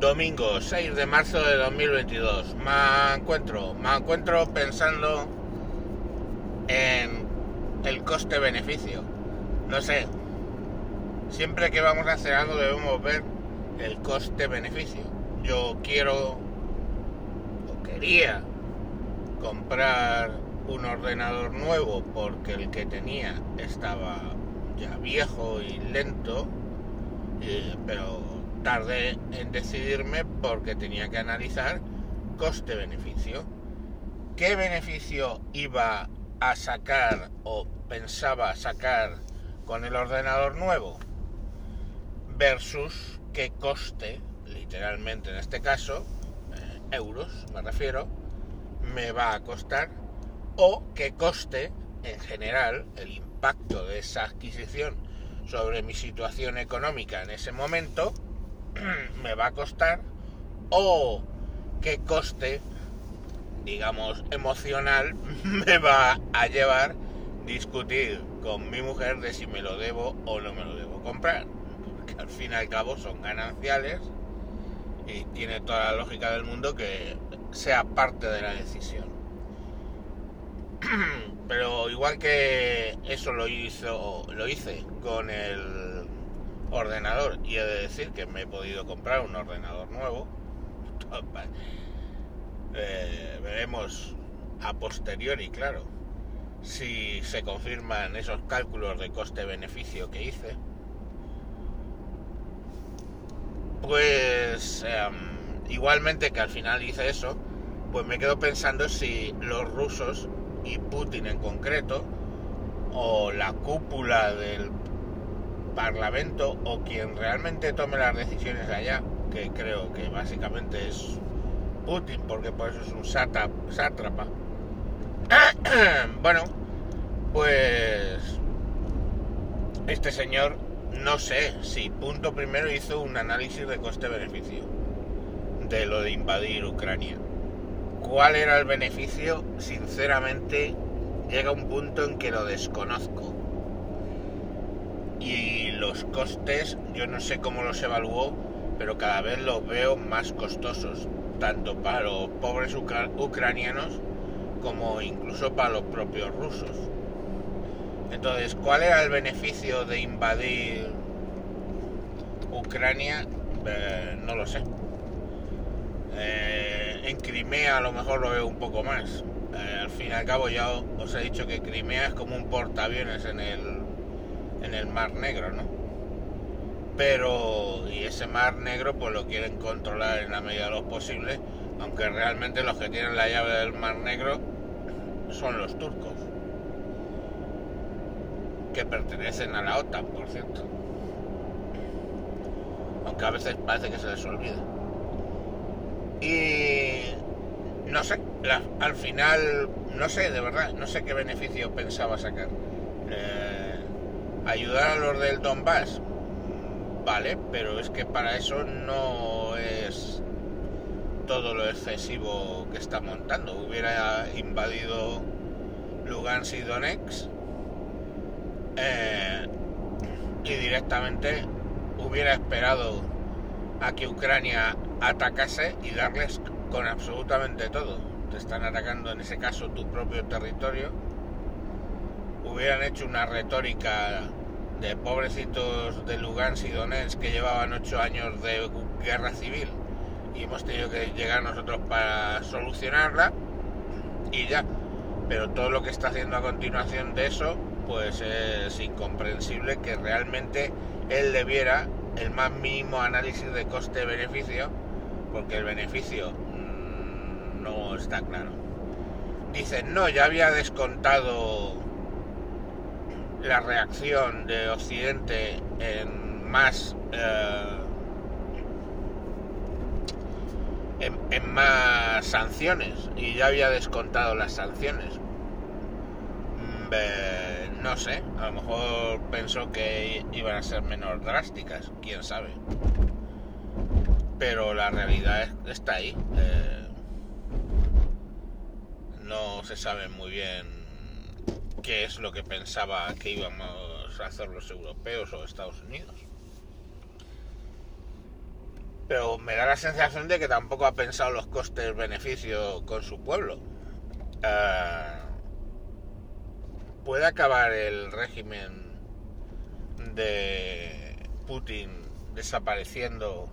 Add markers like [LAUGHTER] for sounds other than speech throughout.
Domingo 6 de marzo de 2022. Me encuentro, me encuentro pensando en el coste-beneficio. No sé. Siempre que vamos a hacer algo debemos ver el coste-beneficio. Yo quiero o quería comprar un ordenador nuevo porque el que tenía estaba ya viejo y lento, pero tardé en decidirme porque tenía que analizar coste-beneficio. ¿Qué beneficio iba a sacar o pensaba sacar con el ordenador nuevo? Versus qué coste, literalmente en este caso, eh, euros me refiero, me va a costar o qué coste en general el impacto de esa adquisición sobre mi situación económica en ese momento [CLEARS THROAT] me va a costar o qué coste, digamos, emocional [LAUGHS] me va a llevar discutir con mi mujer de si me lo debo o no me lo debo comprar. Porque al fin y al cabo son gananciales y tiene toda la lógica del mundo que sea parte de la decisión. [CLEARS THROAT] Pero igual que eso lo hizo, lo hice con el ordenador y he de decir que me he podido comprar un ordenador nuevo. Eh, veremos a posteriori, claro, si se confirman esos cálculos de coste-beneficio que hice. Pues em, igualmente que al final hice eso, pues me quedo pensando si los rusos y Putin en concreto, o la cúpula del Parlamento o quien realmente tome las decisiones allá, que creo que básicamente es Putin, porque por eso es un sátrapa. [CLEARS THROAT] bueno, pues este señor, no sé si punto primero hizo un análisis de coste-beneficio de lo de invadir Ucrania. ¿Cuál era el beneficio? Sinceramente, llega un punto en que lo desconozco y los costes yo no sé cómo los evaluó, pero cada vez los veo más costosos, tanto para los pobres ucranianos como incluso para los propios rusos. Entonces, ¿cuál era el beneficio de invadir Ucrania? Eh, no lo sé. Eh, en Crimea a lo mejor lo veo un poco más. Eh, al fin y al cabo ya os he dicho que Crimea es como un portaaviones en el en el Mar Negro, ¿no? Pero, y ese Mar Negro pues lo quieren controlar en la medida de lo posible, aunque realmente los que tienen la llave del Mar Negro son los turcos, que pertenecen a la OTAN, por cierto. Aunque a veces parece que se les olvida. Y no sé, al final, no sé, de verdad, no sé qué beneficio pensaba sacar. Eh, ayudar a los del Donbass, vale, pero es que para eso no es todo lo excesivo que está montando. Hubiera invadido Lugansk y Donetsk eh, y directamente hubiera esperado a que Ucrania atacase y darles con absolutamente todo. Te están atacando en ese caso tu propio territorio hubieran hecho una retórica de pobrecitos de Lugansk y Donetsk que llevaban ocho años de guerra civil y hemos tenido que llegar nosotros para solucionarla y ya. Pero todo lo que está haciendo a continuación de eso, pues es incomprensible que realmente él debiera el más mínimo análisis de coste-beneficio, porque el beneficio mm, no está claro. Dicen, no, ya había descontado la reacción de Occidente en más eh, en, más sanciones y ya había descontado las sanciones. Mm, no sé a lo mejor pensó que iban a ser menos drásticas quién sabe. Pero la realidad está ahí eh, no se sabe muy bien qué es lo que pensaba que íbamos a hacer los europeos o Estados Unidos. pero me da la sensación de que tampoco ha pensado los costes-beneficios con su pueblo. Eh, ¿Puede acabar el régimen de Putin desapareciendo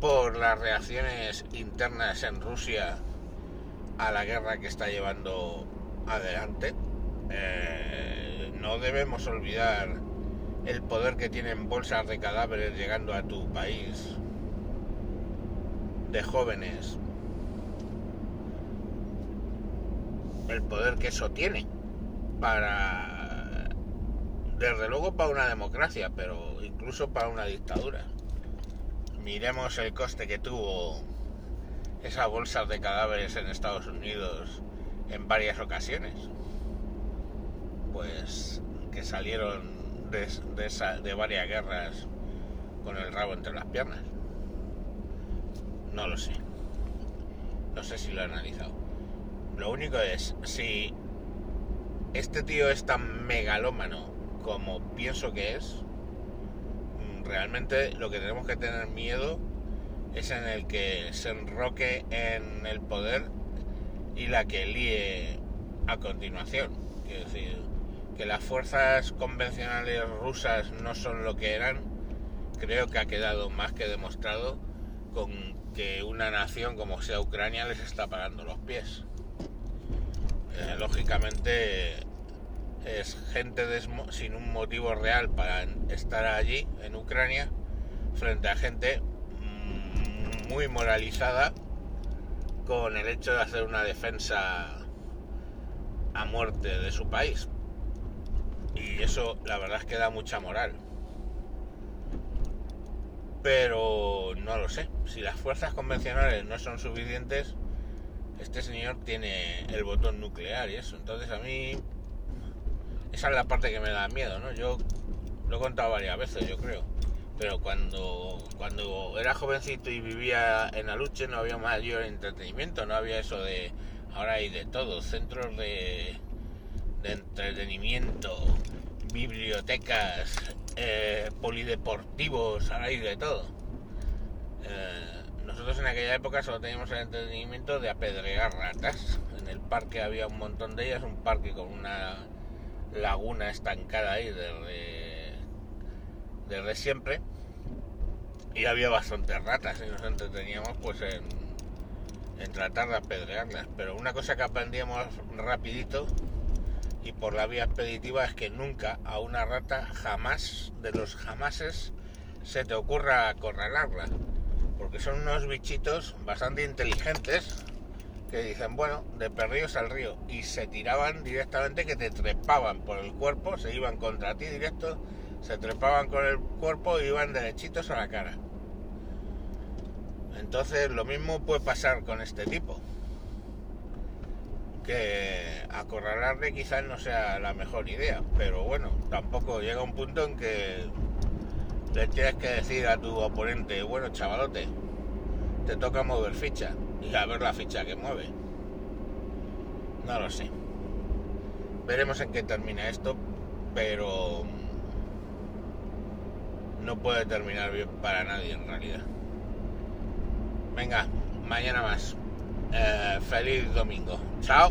por las reacciones internas en Rusia a la guerra que está llevando adelante? Eh, no debemos olvidar el poder que tienen bolsas de cadáveres llegando a tu país, de jóvenes, el poder que eso tiene para, desde luego para una democracia, pero incluso para una dictadura. Miremos el coste que tuvo esas bolsas de cadáveres en Estados Unidos en varias ocasiones. Pues que salieron de, de varias guerras con el rabo entre las piernas. No lo sé. No sé si lo he analizado. Lo único es, si este tío es tan megalómano como pienso que es, realmente lo que tenemos que tener miedo es en el que se enroque en el poder y la que líe a continuación. Quiero decir, que las fuerzas convencionales rusas no son lo que eran, creo que ha quedado más que demostrado con que una nación como sea Ucrania les está parando los pies. Eh, lógicamente es gente sin un motivo real para estar allí en Ucrania frente a gente mm, muy moralizada con el hecho de hacer una defensa a muerte de su país. Y eso la verdad es que da mucha moral. Pero no lo sé. Si las fuerzas convencionales no son suficientes, este señor tiene el botón nuclear y eso. Entonces a mí esa es la parte que me da miedo, ¿no? Yo lo he contado varias veces, yo creo. Pero cuando, cuando era jovencito y vivía en Aluche no había mayor entretenimiento, no había eso de... Ahora hay de todo, centros de, de entretenimiento, bibliotecas, eh, polideportivos, ahora hay de todo. Eh, nosotros en aquella época solo teníamos el entretenimiento de apedrear ratas. En el parque había un montón de ellas, un parque con una laguna estancada ahí desde, desde siempre. Y había bastantes ratas y nos entreteníamos pues en, en tratar de apedrearlas. Pero una cosa que aprendíamos rapidito y por la vía expeditiva es que nunca a una rata jamás de los jamases se te ocurra acorralarla porque son unos bichitos bastante inteligentes que dicen bueno de perrillos al río y se tiraban directamente que te trepaban por el cuerpo se iban contra ti directo se trepaban con el cuerpo y iban derechitos a la cara entonces lo mismo puede pasar con este tipo que acorralarle quizás no sea la mejor idea, pero bueno, tampoco llega un punto en que le tienes que decir a tu oponente, bueno chavalote, te toca mover ficha y a ver la ficha que mueve. No lo sé. Veremos en qué termina esto, pero no puede terminar bien para nadie en realidad. Venga, mañana más. Eh, feliz domingo. Chao.